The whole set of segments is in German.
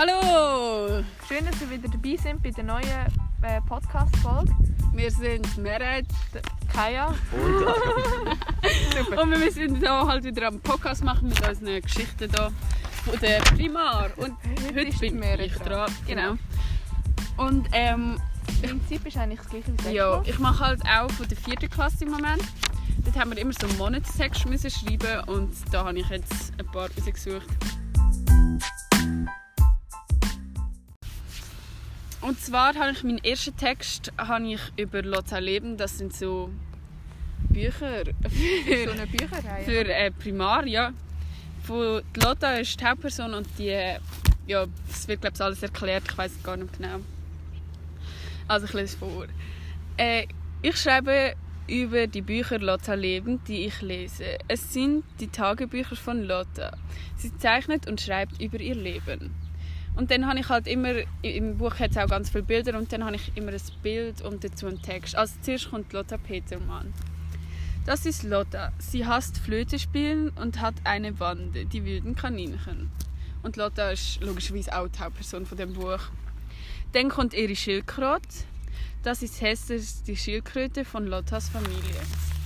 Hallo! Schön, dass ihr wieder dabei sind bei der neuen äh, Podcast-Folge. Wir sind Meret Kaya. und wir müssen hier halt wieder einen Podcast machen mit unseren Geschichten hier von der Primar. Und heute, ist bin Meret ich dran. dran. Genau. Und ähm, Das Prinzip ist eigentlich das gleiche wie ja, ich mache halt auch von der vierten Klasse im Moment. Dort haben wir immer so einen Monatstext müssen schreiben und da habe ich jetzt ein paar rausgesucht. Und zwar habe ich meinen ersten Text habe ich über Lotta Leben, das sind so Bücher so für, eine Bücherreihe. für äh, Primar, ja. Von Lotta ist die Hauptperson und die, ja, es wird glaube ich alles erklärt, ich weiß gar nicht genau. Also ich lese vor. Äh, ich schreibe über die Bücher Lotta Leben, die ich lese. Es sind die Tagebücher von Lotta. Sie zeichnet und schreibt über ihr Leben. Und dann habe ich halt immer, im Buch hat es auch ganz viele Bilder und dann habe ich immer ein Bild und dazu einen Text. Also zuerst kommt Lotta Petermann. Das ist Lotta. Sie hasst Flöte spielen und hat eine Bande, die wilden Kaninchen. Und Lotta ist logischerweise auch die Hauptperson von dem Buch. Dann kommt ihre Schildkröte. Das ist Hester, die Schildkröte von Lottas Familie.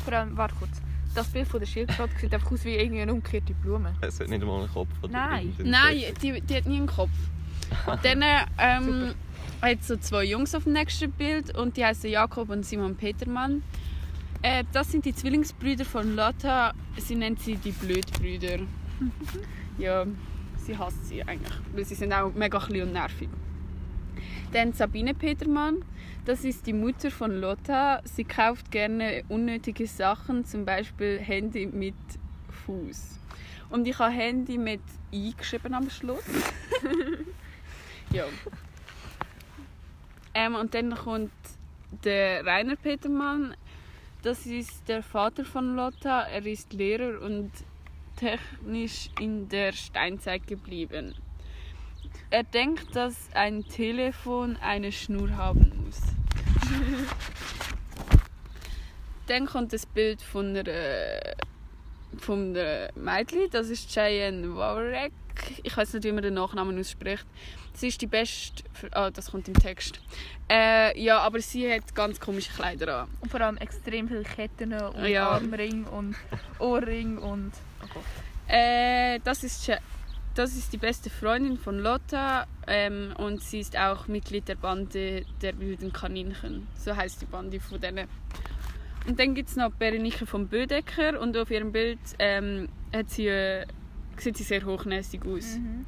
Vor allem, warte kurz. Das Bild von der Schildkröte sieht einfach aus wie irgendwie eine umgekehrte Blume. Es hat nicht einmal einen Kopf. Oder Nein. Nein, die, die hat nie einen Kopf. Und dann ähm, hat so zwei Jungs auf dem nächsten Bild und die heißen Jakob und Simon Petermann. Äh, das sind die Zwillingsbrüder von Lotta. Sie nennt sie die Blödbrüder. ja, sie hasst sie eigentlich, weil sie sind auch mega klein und nervig. Dann Sabine Petermann. Das ist die Mutter von Lotta. Sie kauft gerne unnötige Sachen, zum Beispiel Handy mit Fuß. Und ich habe Handy mit I geschrieben am Schluss. ja. Ähm, und dann kommt der Rainer Petermann. Das ist der Vater von Lotta. Er ist Lehrer und technisch in der Steinzeit geblieben. Er denkt, dass ein Telefon eine Schnur haben muss. Dann kommt das Bild von der, von der Mädchen, das ist Cheyenne Warek. Ich weiß nicht, wie man den Nachnamen ausspricht. Sie ist die beste. Ah, das kommt im Text. Äh, ja, aber sie hat ganz komische Kleider an. Und vor allem extrem viele Ketten und Ja. Armring und Ohrring und... Oh Gott. Äh, das, ist, das ist die beste Freundin von Lotta ähm, und sie ist auch Mitglied der Bande der wilden Kaninchen. So heißt die Bande von denen. Und dann gibt es noch Berenike von Bödecker und auf ihrem Bild ähm, hat sie, äh, sieht sie sehr hochnäsig aus. Mhm.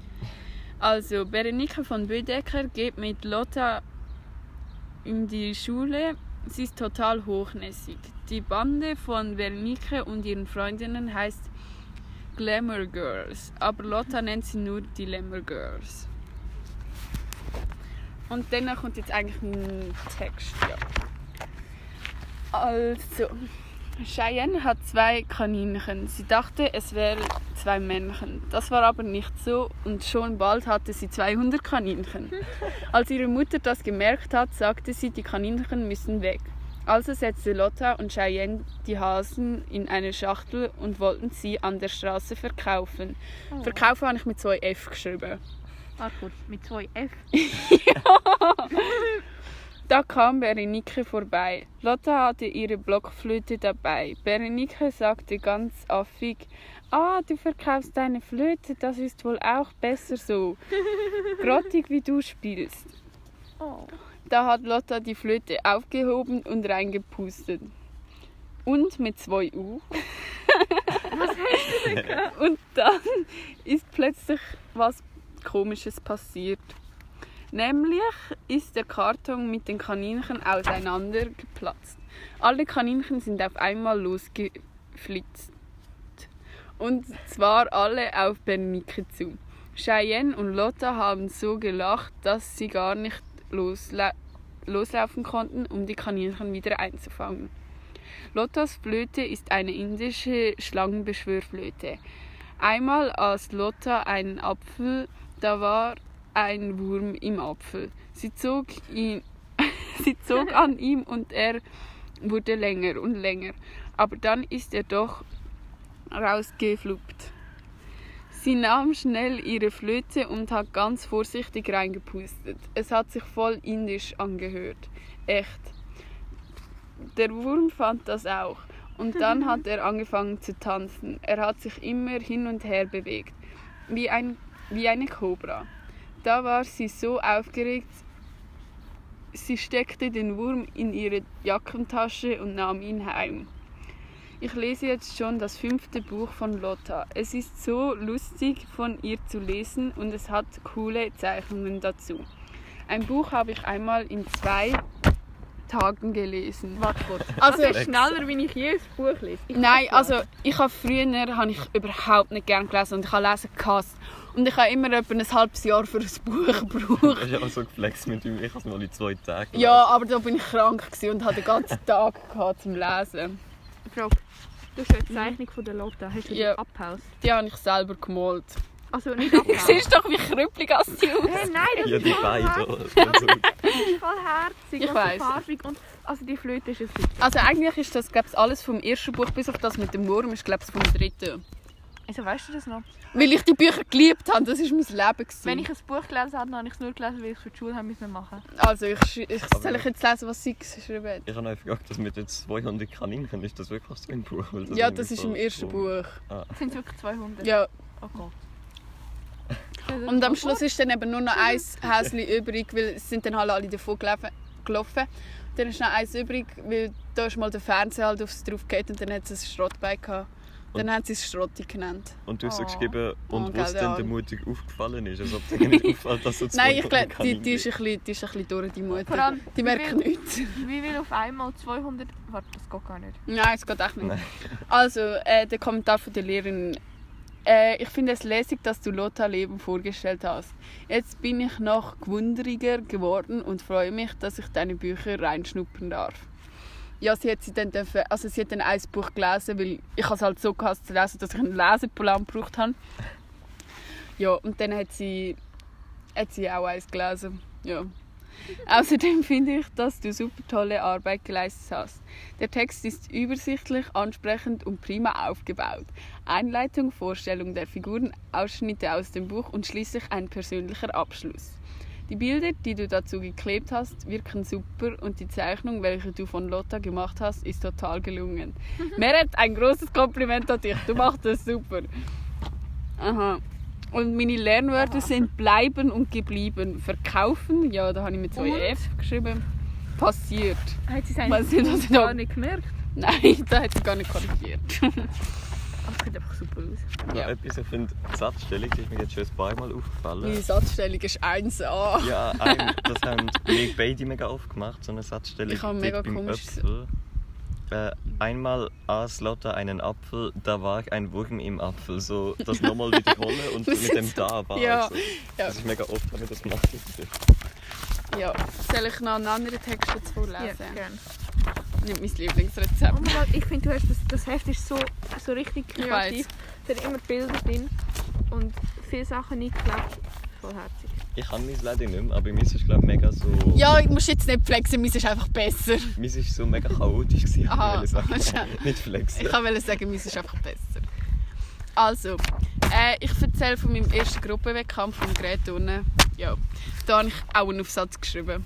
Also, Berenike von Bödecker geht mit Lotta in die Schule. Sie ist total hochnäsig. Die Bande von Berenike und ihren Freundinnen heißt Glamour Girls, aber Lotta nennt sie nur die Glamour Girls. Und dann kommt jetzt eigentlich ein Text, ja. Also, Cheyenne hat zwei Kaninchen. Sie dachte, es wären zwei Männchen. Das war aber nicht so und schon bald hatte sie 200 Kaninchen. Als ihre Mutter das gemerkt hat, sagte sie, die Kaninchen müssen weg. Also setzte Lotta und Cheyenne die Hasen in eine Schachtel und wollten sie an der Straße verkaufen. Oh. Verkaufen habe ich mit zwei F geschrieben. Warte kurz, mit zwei F. Da kam Berenike vorbei. Lotta hatte ihre Blockflöte dabei. Berenike sagte ganz affig, Ah, du verkaufst deine Flöte, das ist wohl auch besser so. Grottig wie du spielst. Oh. Da hat Lotta die Flöte aufgehoben und reingepustet. Und mit zwei U. und dann ist plötzlich was Komisches passiert. Nämlich ist der Karton mit den Kaninchen auseinander geplatzt. Alle Kaninchen sind auf einmal losgeflitzt. Und zwar alle auf Bernike zu. Cheyenne und Lotta haben so gelacht, dass sie gar nicht losla loslaufen konnten, um die Kaninchen wieder einzufangen. Lottas Flöte ist eine indische Schlangenbeschwörflöte. Einmal aß Lotta einen Apfel, da war ein Wurm im Apfel. Sie zog, ihn, sie zog an ihm und er wurde länger und länger. Aber dann ist er doch rausgefluppt. Sie nahm schnell ihre Flöte und hat ganz vorsichtig reingepustet. Es hat sich voll indisch angehört. Echt. Der Wurm fand das auch. Und dann hat er angefangen zu tanzen. Er hat sich immer hin und her bewegt, wie, ein, wie eine Kobra. Da war sie so aufgeregt, sie steckte den Wurm in ihre Jackentasche und nahm ihn heim. Ich lese jetzt schon das fünfte Buch von Lotta. Es ist so lustig von ihr zu lesen und es hat coole Zeichnungen dazu. Ein Buch habe ich einmal in zwei Tagen gelesen. Warte kurz. Also- Also, schneller, wie ich jedes Buch lese. Ich Nein, also ich habe früher habe ich überhaupt nicht gern gelesen und ich habe Lesen gehasst. Und ich habe immer etwa ein halbes Jahr für ein Buch gebraucht. ja auch so geflext mit ihm. Ich habe es mal in zwei Tagen Ja, aber da bin ich krank gewesen und hatte den ganzen Tag gehabt zum Lesen. Frage. Du hast eine Zeichnung von der Lotta. Hast du die Ja. abgehaust? Die habe ich selber gemalt. Also nicht Du abgehaust. siehst doch, wie krüppelig als die aus. Hey, nein, das Ja, ist die voll beiden. herzig. Also, Das ist voll herzig Ich und weiss. so farbig. Und, also die Flöte ist ein Also eigentlich ist das glaube ich, alles vom ersten Buch, bis auf das mit dem Wurm, ist glaube ich vom dritten. Also weißt du das noch? Weil ich die Bücher geliebt habe, das ist mein Leben. Gewesen. Wenn ich ein Buch gelesen habe, dann habe ich es nur gelesen, weil ich es für die Schule haben müssen machen. also ich, ich soll ich jetzt lesen, was sie geschrieben hat? ich habe noch gefragt, das mit den 200 Kaninchen, ist das wirklich so ein Buch? Weil Ja, das ist so- im ersten Buch. Sind es wirklich 200? Ja, Oh Gott. Und am Schluss ist dann eben nur noch ein Häschen übrig, weil es sind dann halt alle davon gelaufen. gelaufen. Dann ist noch eins übrig, weil da ist mal der Fernseher halt aufs drauf geht und dann hat es ein Schrottbein gehabt. Dann haben sie es Schrotti genannt. Und du hast so Oh. geschrieben, und Oh, was gell, denn ja. der Mutig aufgefallen ist. Als ob dir nicht auffällt, dass 200 Nein, ich glaube, die, die, ist ein bisschen, die ist ein bisschen durch, die Vor Mutter. allem, Die merken wie nichts. Wie will auf einmal 200... Warte, das geht gar nicht. Nein, es geht echt nicht. Nein. Also, äh, der Kommentar von der Lehrerin. Äh, ich finde es lässig, dass du Lotta Leben vorgestellt hast. Jetzt bin ich noch gewunderiger geworden und freue mich, dass ich deine Bücher reinschnuppern darf. Ja, sie hat, sie dann dürfen, also sie hat dann ein Buch gelesen, weil ich es halt so gehasst zu lesen, dass ich einen Leseplan gebraucht habe. Ja, und dann hat sie, hat sie auch eins gelesen. Ja. Außerdem finde ich, dass du super tolle Arbeit geleistet hast. Der Text ist übersichtlich, ansprechend und prima aufgebaut. Einleitung, Vorstellung der Figuren, Ausschnitte aus dem Buch und schließlich ein persönlicher Abschluss. Die Bilder, die du dazu geklebt hast, wirken super und die Zeichnung, welche du von Lotta gemacht hast, ist total gelungen. Meret, ein großes Kompliment an dich. Du machst das super. Aha. Und meine Lernwörter sind bleiben und geblieben. Verkaufen, ja, da habe ich mit zwei Und? F geschrieben. Passiert. Hat sie es Weiß nicht, was ich gar nicht gemerkt? Nein, da hat sie gar nicht korrigiert. Aber es sieht einfach super aus. Ja. etwas, ich finde, die Satzstellung die ist mir jetzt schon ein paar Mal Meine aufgefallen. Satzstellung ist 1a. Ja, ein, das haben wir beide mega oft gemacht, so eine Satzstellung. Ich habe mega komisch-. Äh, einmal aß Lotta einen Apfel, da war ein Wurm im Apfel. So das nochmal wiederholen und mit dem da war. Ja. Also, Ja. Das ist mega oft, wenn ich das mache. ja. Soll ich noch einen anderen Text jetzt vorlesen? Ja, gerne. Nicht mein Lieblingsrezept. Oh mein Gott, ich finde, du hast das, das Heft ist so, so richtig kreativ. Es hat immer Bilder drin und viele Sachen eingeklebt. Voll herzig. Ich kann mein leider nicht mehr, aber meins ist glaube mega so... Ja, ich muss jetzt nicht flexen, meins ist einfach besser. Meins ist so mega chaotisch gewesen, Aha, ich sagen. Nicht flexen. Ich kann sagen, meins ist einfach besser. Also, äh, ich erzähle von meinem ersten Gruppenwettkampf von Gräturnen. Ja, da habe ich auch einen Aufsatz geschrieben.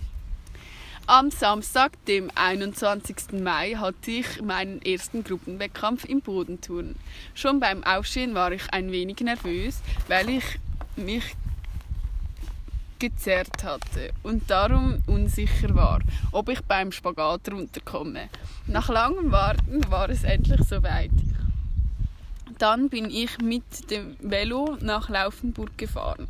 Am Samstag, dem 21. Mai, hatte ich meinen ersten Gruppenwettkampf im Bodenturnen. Schon beim Aufstehen war ich ein wenig nervös, weil ich mich gezerrt hatte und darum unsicher war, ob ich beim Spagat runterkomme. Nach langem Warten war es endlich soweit. Dann bin ich mit dem Velo nach Laufenburg gefahren.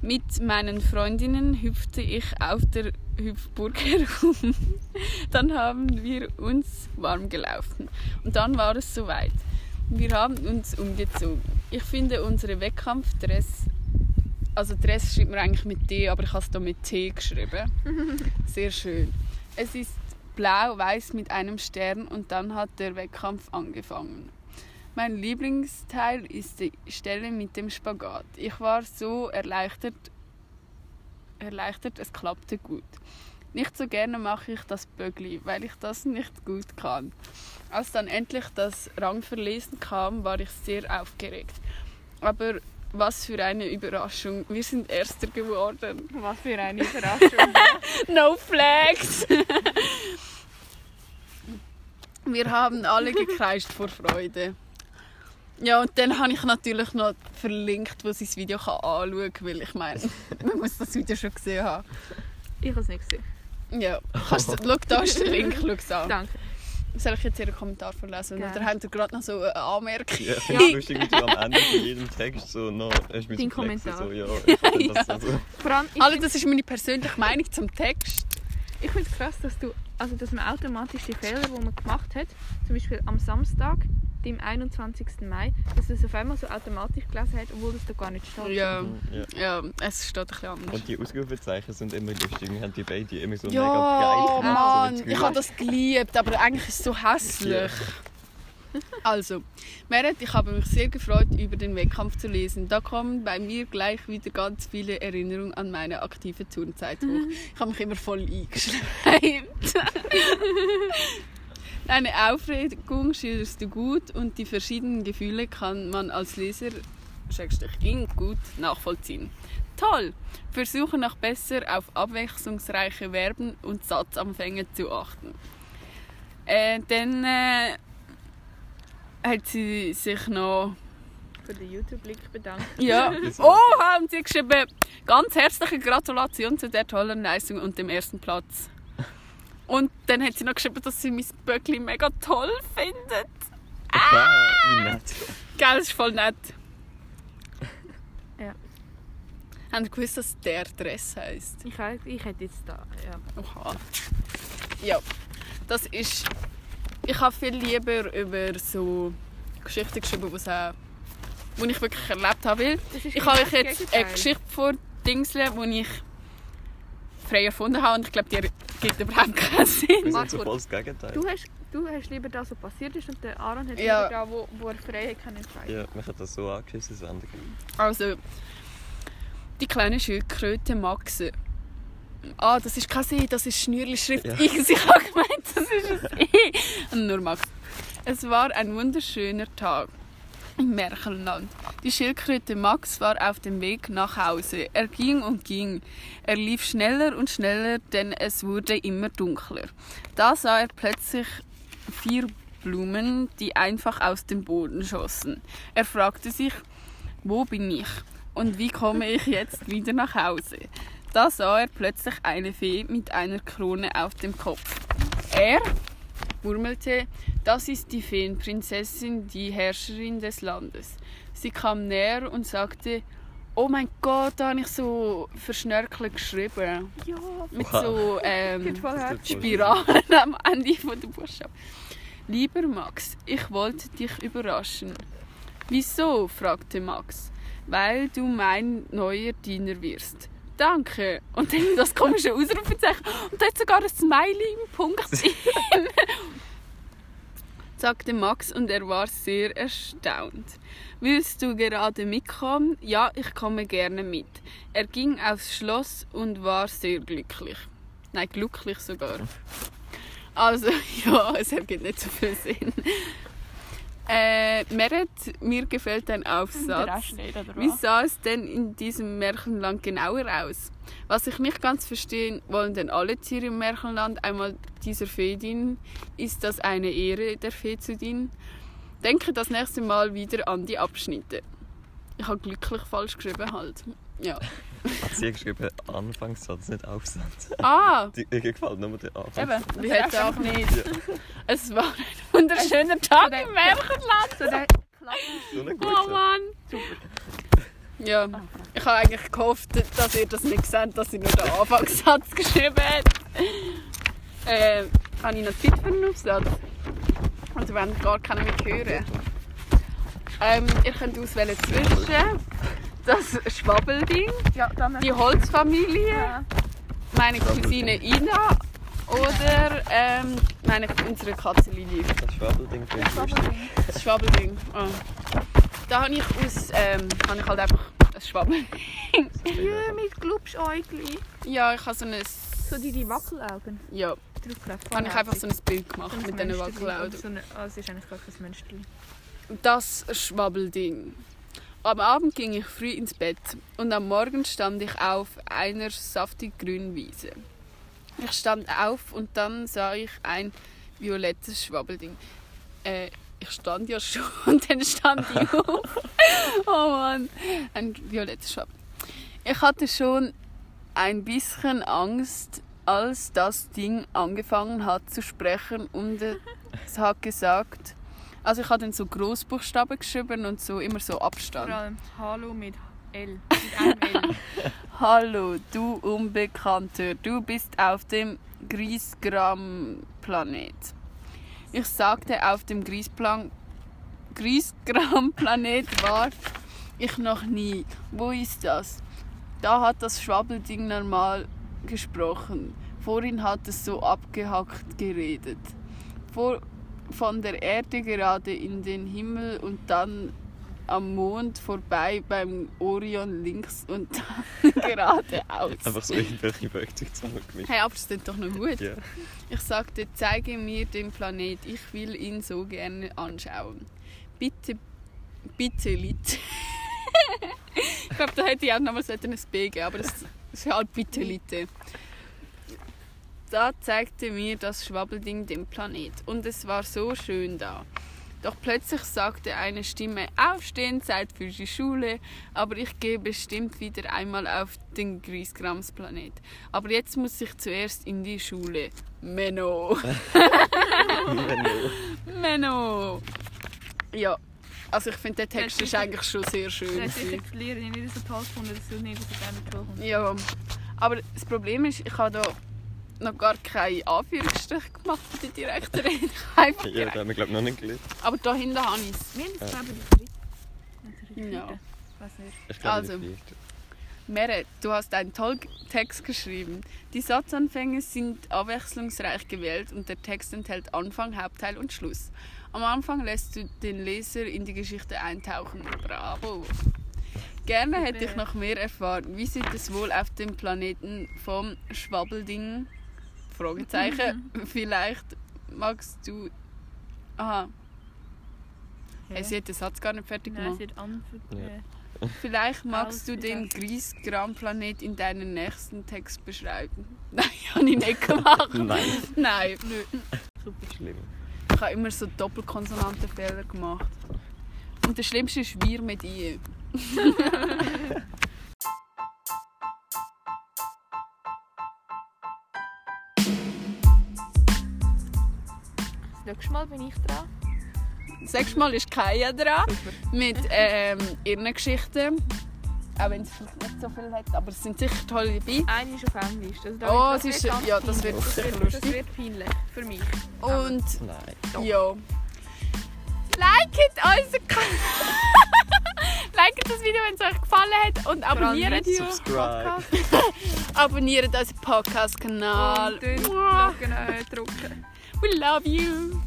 Mit meinen Freundinnen hüpfte ich auf der Hüpfburg herum. Dann haben wir uns warm gelaufen und dann war es soweit. Wir haben uns umgezogen. Ich finde unsere Wettkampfdress, also Dress schreibt man eigentlich mit D, aber ich habe es hier mit T geschrieben. Sehr schön. Es ist blau-weiß mit einem Stern und dann hat der Wettkampf angefangen. Mein Lieblingsteil ist die Stelle mit dem Spagat. Ich war so erleichtert, erleichtert, es klappte gut. Nicht so gerne mache ich das Bögli, weil ich das nicht gut kann. Als dann endlich das Rangverlesen kam, war ich sehr aufgeregt. Aber was für eine Überraschung. Wir sind Erster geworden. Was für eine Überraschung. No flags! Wir haben alle gekreischt vor Freude. Ja, und dann habe ich natürlich noch verlinkt, wo sie das Video kann anschauen kann, weil ich meine, man muss das Video schon gesehen haben. ich habe es nicht gesehen. Ja, kannst du, schau, da ist der Link, schau es an. Danke. Soll ich jetzt Ihren Kommentar vorlesen? Gerne. Oder habt ihr gerade noch so eine Anmerkung? Ja, ich finde es lustig, wie du am Ende von jedem Text so noch hast Dein Kommentar. So, ja, ich finde das so. Vor allem, ich Alle, das ist meine persönliche Meinung zum Text. ich finde es krass, dass, du, also, dass man automatisch die Fehler, die man gemacht hat, zum Beispiel am Samstag, dem 21. Mai, dass es auf einmal so automatisch gelesen hat, obwohl das da gar nicht steht. Ja, Ja. ja, es steht ein bisschen anders. Und die Ausrufezeichen sind immer lustig. Wir haben die beide immer so Ja, mega breit. Mann, so ich habe das geliebt, aber eigentlich ist es so hässlich. Also, Meret, ich habe mich sehr gefreut, über den Wettkampf zu lesen. Da kommen bei mir gleich wieder ganz viele Erinnerungen an meine aktive Turnzeit hoch. Ich habe mich immer voll eingeschleimt. Deine Aufregung schilderst du gut und die verschiedenen Gefühle kann man als Leser ihn gut nachvollziehen. Toll! Versuche noch besser auf abwechslungsreiche Verben und Satzanfänge zu achten. Äh, dann äh, hat sie sich noch. Für den YouTube-Link bedankt. Ja. Oh, haben sie geschrieben. Ganz herzliche Gratulation zu der tollen Leistung und dem ersten Platz. Und dann hat sie noch geschrieben, dass sie mein Böckli mega toll findet. Ah, wie nett. Gell, das ist voll nett. Ja. Haben Sie gewusst, dass der Dress heisst? Ich, ich hätte jetzt da, ja. Oha. Ja, das ist. Ich habe viel lieber über so Geschichten geschrieben, die auch, die ich wirklich erlebt habe. Weil Das ist ich habe genau euch das jetzt eine Gegenteil. Geschichte vor Dingseln, die ich frei erfunden habe und ich glaube, die gibt überhaupt keinen Sinn. Sind so kurz. voll das Gegenteil. Du hast, du hast lieber das, was passiert ist und der Aaron hat Ja. lieber da, wo, wo er frei kann entscheiden Ja, man hat das so angeschissen, das Ende. Also, die kleine Schildkröte Maxe. Ah, das ist kein See, das ist Schnürli-Schrift Ja. X. Ich habe gemeint, das ist ein E. Und nur Max. Es war ein wunderschöner Tag im Märchenland. Die Schildkröte Max war auf dem Weg nach Hause. Er ging und ging. Er lief schneller und schneller, denn es wurde immer dunkler. Da sah er plötzlich vier Blumen, die einfach aus dem Boden schossen. Er fragte sich, wo bin ich und wie komme ich jetzt wieder nach Hause? Da sah er plötzlich eine Fee mit einer Krone auf dem Kopf. Er murmelte, das ist die Feenprinzessin, die Herrscherin des Landes. Sie kam näher und sagte, oh mein Gott, da habe ich so verschnörkelt geschrieben. Ja, Mit Wow. so ähm, Spiralen am Ende von der Buchstaben. Lieber Max, ich wollte dich überraschen. Wieso? fragte Max. Weil du mein neuer Diener wirst. Danke. Und dann das komische Ausrufezeichen. Und da hat sogar ein Smiley im Punkt drin. Sagte Max und er war sehr erstaunt. Willst du gerade mitkommen? Ja, ich komme gerne mit. Er ging aufs Schloss und war sehr glücklich. Nein, glücklich sogar. Also, ja, es ergibt nicht so viel Sinn. Äh, Meret, mir gefällt dein Aufsatz. Wie sah es denn in diesem Märchenland genauer aus? Was ich nicht ganz verstehe, wollen denn alle Tiere im Märchenland einmal dieser Fee dienen? Ist das eine Ehre, der Fee zu dienen? Denke das nächste Mal wieder an die Abschnitte. Ich habe glücklich falsch geschrieben halt. Ja. Sie hat geschrieben, Anfangssatz, nicht Aufsatz. Ah, Die, ihr gefällt nur der Anfang. Eben, das hätte auch nicht. Ja. Es war ein wunderschöner Tag im Märchenland. So eine Oh gute. Mann. Ja, ich habe eigentlich gehofft, dass ihr das nicht seht, dass ich nur den Anfangssatz geschrieben habe. Äh, habe ich noch Zeit für einen Aufsatz? Also wenn gar keiner mehr hören. Ähm, ihr könnt auswählen zwischen das Schwabbelding, Ja, dann die Holzfamilie, Ja. meine Cousine Ina oder ähm, meine, unsere Katze Lili. Das Schwabelding finde ich lustig. Das Schwabbelding. Ah. Da habe ich aus, ähm, habe ich halt einfach ein Schwabbelding. Ja, mit Glubschäugli. Ja, ich habe so ein, So die, die Wackelaugen. ja, Draufgelegt. habe ich einfach so ein Bild gemacht mit diesen Wackelaugen. So eine, es ist eigentlich gar kein Münsterli. Das Schwabbelding. Am Abend ging ich früh ins Bett und am Morgen stand ich auf einer saftig grünen Wiese. Ich stand auf und dann sah ich ein violettes Schwabbelding. Äh, ich stand ja schon und dann stand ich auf. Oh Mann, ein violettes Schwabbel. Ich hatte schon ein bisschen Angst, als das Ding angefangen hat zu sprechen und es hat gesagt, also ich habe dann so Großbuchstaben geschrieben und so immer so Abstand. Vor allem Hallo mit L. Mit L. Hallo, du Unbekannter, du bist auf dem Griesgram-Planet. Ich sagte, auf dem Griesgram-Planet war ich noch nie. Wo ist das? Da hat das Schwabbelding normal gesprochen. Vorhin hat es so abgehackt geredet. Vor, von der Erde gerade in den Himmel und dann am Mond vorbei beim Orion links und dann geradeaus. Einfach so irgendwelche Wörter zusammengemischt. Hey, aber es ist doch noch gut. Ja. Ich sagte, zeige mir den Planet, ich will ihn so gerne anschauen. Bitte, bitte, Lit. ich glaube, da hätte ich auch noch mal ein B geben, aber das ist halt bitte, Litte. Da zeigte mir das Schwabbelding den Planet und es war so schön da. Doch plötzlich sagte eine Stimme, aufstehen, Zeit für die Schule, aber ich gehe bestimmt wieder einmal auf den Griesgrams-Planet. Aber jetzt muss ich zuerst in die Schule. Menno. Menno. Ja, also ich finde, der Text ist eigentlich schon sehr schön. Das gewesen. ist die Lehrerin nicht so toll gefunden, dass du nicht so gerne in die Schule kommst. Ja, aber das Problem ist, ich habe da noch gar keine Anführungsstriche gemacht in der Direktorin. Einfach Ja, da direkt- haben wir glaube ich noch nicht gelesen. Aber da hinten habe ich es. Wir haben Ja. es, glaube ich, die dritte. Die Ja. weiß nicht. Ich glaube Also. die. Meret, du hast einen tollen Text geschrieben. Die Satzanfänge sind abwechslungsreich gewählt und der Text enthält Anfang, Hauptteil und Schluss. Am Anfang lässt du den Leser in die Geschichte eintauchen. Bravo! Gerne hätte ich noch mehr erfahren. Wie sieht es wohl auf dem Planeten vom Schwabbelding? Fragezeichen. Vielleicht magst du. Aha, hey, sie hat den Satz gar nicht fertig Nein, gemacht. sie hat an. Ja. Vielleicht magst du den Ausgedacht. Griesgram-Planet in deinem nächsten Text beschreiben. Nein, habe ich nicht gemacht. Nein. Nein, nö. super. Schlimm. Ich habe immer so Doppelkonsonantenfehler gemacht. Und das Schlimmste ist wir mit I. Das nächste Mal bin ich dran. Das nächste Mal ist Kaya dran mit ähm, ihren Geschichten. Auch wenn sie vielleicht nicht so viel hat, aber es sind sicher tolle dabei. Eine ist auf Englisch. Also da Oh, es ist- ja, das wird sicher das lustig. Das wird peinlich. Für mich. Und Nein. ja. Liket unseren Kanal. Liket das Video, wenn es euch gefallen hat und abonniert, Subscribe. Podcast. abonniert unseren Podcast-Kanal. Und äh, drücken. We love you.